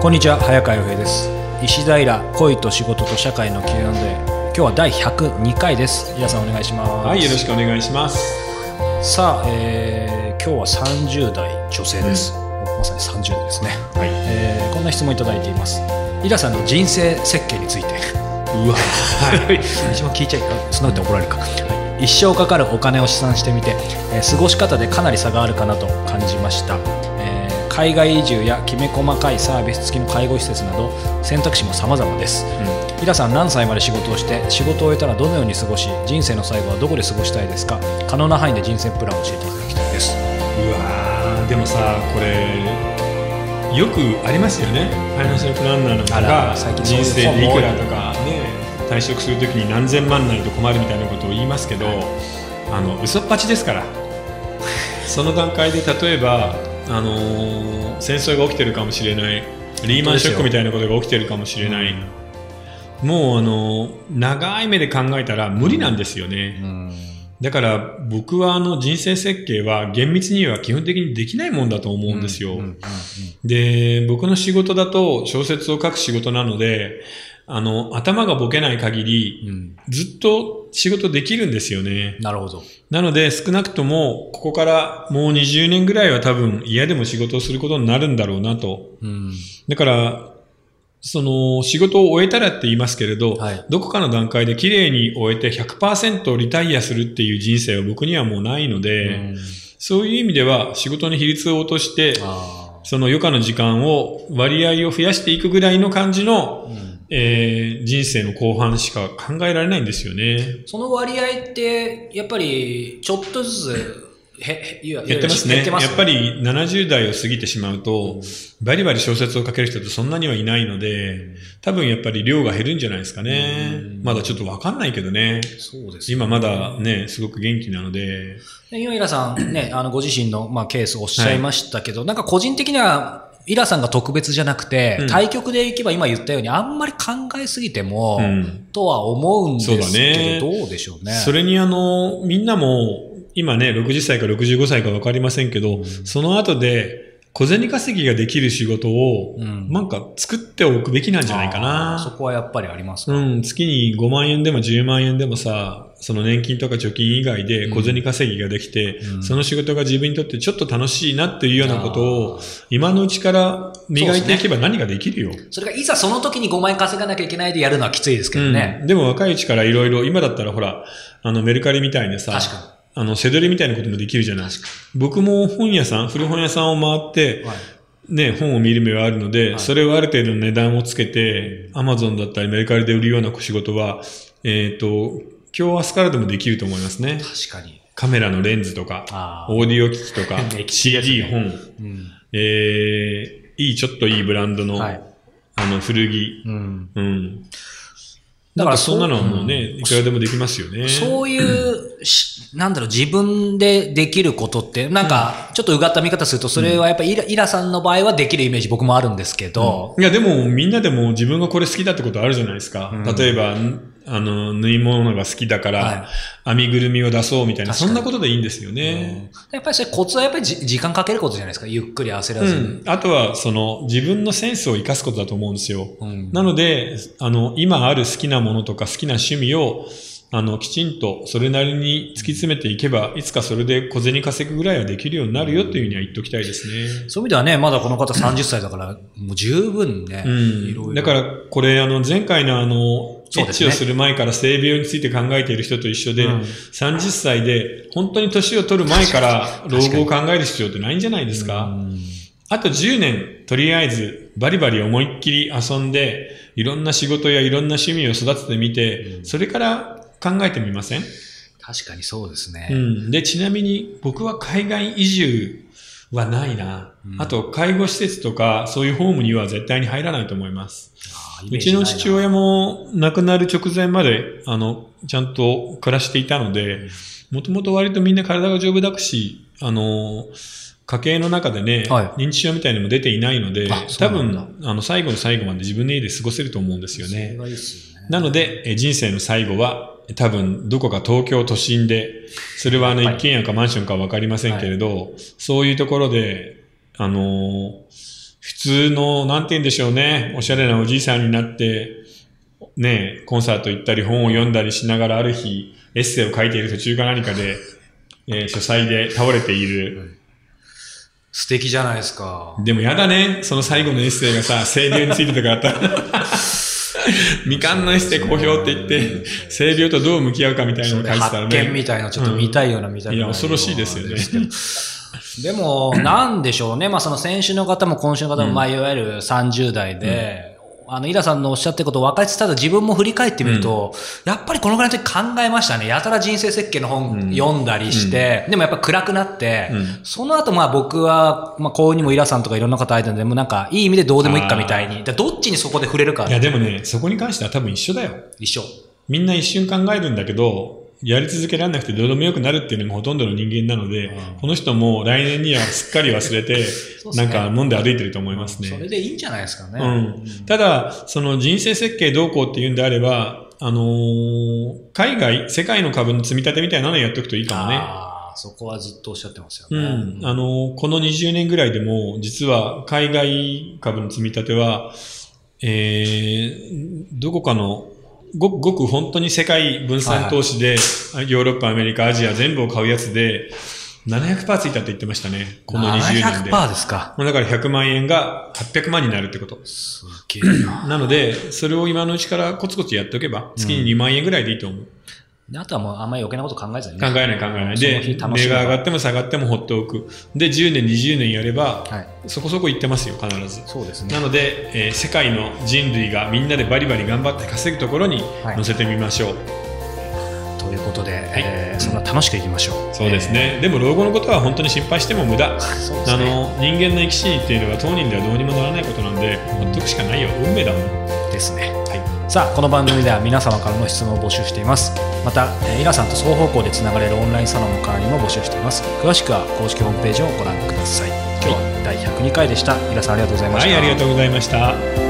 こんにちは早川洋平です。石平恋と仕事と社会の Q&A 今日は第102回です。皆さんお願いします。はい、よろしくお願いします。さあ、えー今日は30代女性です、まさに30代ですね、はい。えーこんな質問いただいています。イラさんの人生設計について。うわ、はい。一番聞いちゃいそんなこと怒られるか、はい。一生かかるお金を試算してみて、えー過ごし方でかなり差があるかなと感じました、えー海外移住やきめ細かいサービス付きの介護施設など選択肢も様々です、イラさん何歳まで仕事をして仕事を終えたらどのように過ごし人生の最後はどこで過ごしたいですか可能な範囲で人生プランを教えていただきたいです。うわーでもさ、これ、よくありますよね。ファイナンシャルプランナーなんかあが人生でい。くらとかね、退職するときに何千万ないと困るみたいなことを言いますけど、あの、嘘っぱちですから。その段階で例えば、あのー戦争が起きてるかもしれない。リーマンショックみたいなことが起きてるかもしれない。もうあの長い目で考えたら無理なんですよね。うんだから僕はあの人生設計は厳密には基本的にできないもんだと思うんですよ。うんうんうんで、僕の仕事だと小説を書く仕事なので、あの、頭がボケない限り、うん。ずっと仕事できるんですよね。なるほど。なので少なくともここからもう20年ぐらいは多分嫌でも仕事をすることになるんだろうなと。うん。だから、その仕事を終えたらって言いますけれど、はい。どこかの段階で綺麗に終えて100%リタイアするっていう人生は僕にはもうないので、うん。そういう意味では仕事の比率を落として、あその余暇の時間を割合を増やしていくぐらいの感じの、ーうんえー人生の後半しか考えられないんですよね。その割合って、やっぱり、ちょっとずつ、へ、へ、ややってますね。減ってますやっぱり70代を過ぎてしまうと、バリバリ小説を書ける人ってそんなにはいないので、多分やっぱり量が減るんじゃないですかねうん。まだちょっとわかんないけどね。そうです今まだね、すごく元気なので、で今、イラさん、ね、あの、ご自身の、まあ、ケースをおっしゃいましたけど、なんか個人的には、イラさんが特別じゃなくて、うん。対局でいけば今言ったように、あんまり考えすぎても、うん。とは思うんですけど、ね。どうでしょうね。それにあの、みんなも、今ね、60歳か65歳かわかりませんけど、うん。その後で、小銭稼ぎができる仕事を、うん。なんか作っておくべきなんじゃないかな。あーそこはやっぱりありますか、うん、月に5万円でも10万円でもさ、その年金とか貯金以外で小銭稼ぎができて、うん。その仕事が自分にとってちょっと楽しいなっていうようなことを、今のうちから磨いていけば何ができるよ。それがいざその時に5万円稼がなきゃいけないでやるのはきついですけどね。うん、でも若いうちからいろいろ、今だったらほら、あのメルカリみたいなさ、確かあの、せどりみたいなこともできるじゃないですか。僕も本屋さん、古本屋さんを回ってに。、はいね、本を見る目はあるので、はいそれをある程度の値段をつけて、アマゾンだったりメルカリで売るような仕事は、えっ、と、今日明日からでもできると思いますね。確かに。カメラのレンズとか、オーディオ機器とか CD 本、うん。えー、いい、ちょっといいブランドの、はいあの、古着、うん。うん。だからそんなのはもうね、うん。いくらでもできますよね。そういうし、なんだろう、自分でできることって、なんか、ちょっとうがった見方すると、それはやっぱりイライラさんの場合はできるイメージ僕もあるんですけど、いや、でも、みんなでも自分がこれ好きだってことあるじゃないですか。うん。例えば、んあの、縫い物が好きだから、はい編みぐるみを出そうみたいな、そんなことでいいんですよね。やっぱりそれコツはやっぱりじ時間かけることじゃないですか？ゆっくり焦らうずに。ん。あとは、その、自分のセンスを生かすことだと思うんですよ。うんなので、あの、今ある好きなものとか好きな趣味を、あの、きちんとそれなりに突き詰めていけば、いつかそれで小銭稼ぐぐらいはできるようになるよっていうふうには言っておきたいですね。そういう意味ではね、まだこの方 30歳だから、もう十分ね、いろいろうん。だから、これ、あの、前回のあの、エッチをする前から性病について考えている人と一緒で、うん30歳で、本当に年を取る前から老後を考える必要ってないんじゃないですか？うんあと10年、とりあえず、バリバリ思いっきり遊んで、いろんな仕事やいろんな趣味を育ててみて、それから考えてみません？確かにそうですね。うん。で、ちなみに、僕は海外移住はないな。うんあと、介護施設とか、そういうホームには絶対に入らないと思います。うちの父親も亡くなる直前まで、あの、ちゃんと暮らしていたので、もともと割とみんな体が丈夫だし、あの、家計の中でね、は認知症みたいなのも出ていないので多分、あの、最後の最後まで自分の家で過ごせると思うんですよそれね。がいいっすよね。なので、え人生の最後は、多分、どこか東京都心で、それはあの、はい一軒家かマンションかわかりませんけれど、そういうところで、あのー普通の、なんて言うんでしょうね、おしゃれなおじいさんになって、ね、コンサート行ったり本を読んだりしながらある日、エッセイを書いている途中か何かで、えー書斎で倒れている。素敵じゃないですか。でもやだね、その最後のエッセイがさ、清流についてとかあったら。未完のエッセイ好評って言って、清流とどう向き合うかみたいなのを書いてたら発見みね。たいな、ちょっと見たいような、見たいな。いや恐ろしいですよねでも、なんでしょうね。まあ、その先週の方も今週の方も、まあ、いわゆる30代で、あの、イラさんのおっしゃってることを分かりつつ、ただ自分も振り返ってみると、やっぱりこのぐらいの時考えましたね。やたら人生設計の本読んだりして、でもやっぱ暗くなって、うんその後まあ僕は、まあ、こうにもイラさんとかいろんな方相手でもなんか、いい意味でどうでもいいかみたいに。でどっちにそこで触れるかい。やでもね、そこに関しては多分一緒だよ。一緒。みんな一瞬考えるんだけど、やり続けられなくてどうでもよくなるっていうのがほとんどの人間なので、うんこの人も来年にはすっかり忘れて、なんか飲んで歩いてると思いますそれね。でいいんじゃないですかね。うん。ただ、その人生設計どうこうっていうんであれば、あのー海外、世界の株の積み立てみたいなのやっておくといいかもね。ああ、そこはずっとおっしゃってますようね。ん。あのーこの20年ぐらいでも、実は海外株の積み立ては、えー、どこかの、ごくごく本当に世界分散投資で、ヨーロッパ、アメリカ、アジア全部を買うやつで、700%ついたって言ってましたね。この20年で。700%ですか？だから100万円が800万になるってこと。すげえな。なので、それを今のうちからコツコツやっておけば、月に2万円ぐらいでいいと思う。であとはもうあんまり余計なこと考えずにね。考えない考えない。で、値が上がっても下がっても放っておく。で、10年、20年やれば、はい。そこそこいってますよ、必ず。そうですねな。ので、えー世界の人類がみんなでバリバリ頑張って稼ぐところにはい乗せてみましょう。ということで、えーそんな楽しくいきましょう。そうですね。でも老後のことは本当に心配しても無駄。えー。そうですあね。の人間の生き死にっていうのは当人ではどうにもならないことなんで、ほっとくしかないよ。運命だもん。ですね。さあ、この番組では皆様からの質問を募集しています。また、えーイラさんと双方向でつながれるオンラインサロンの会員も募集しています。詳しくは公式ホームページをご覧ください。今日は第102回でした。イラさんありがとうございました。はい、ありがとうございました。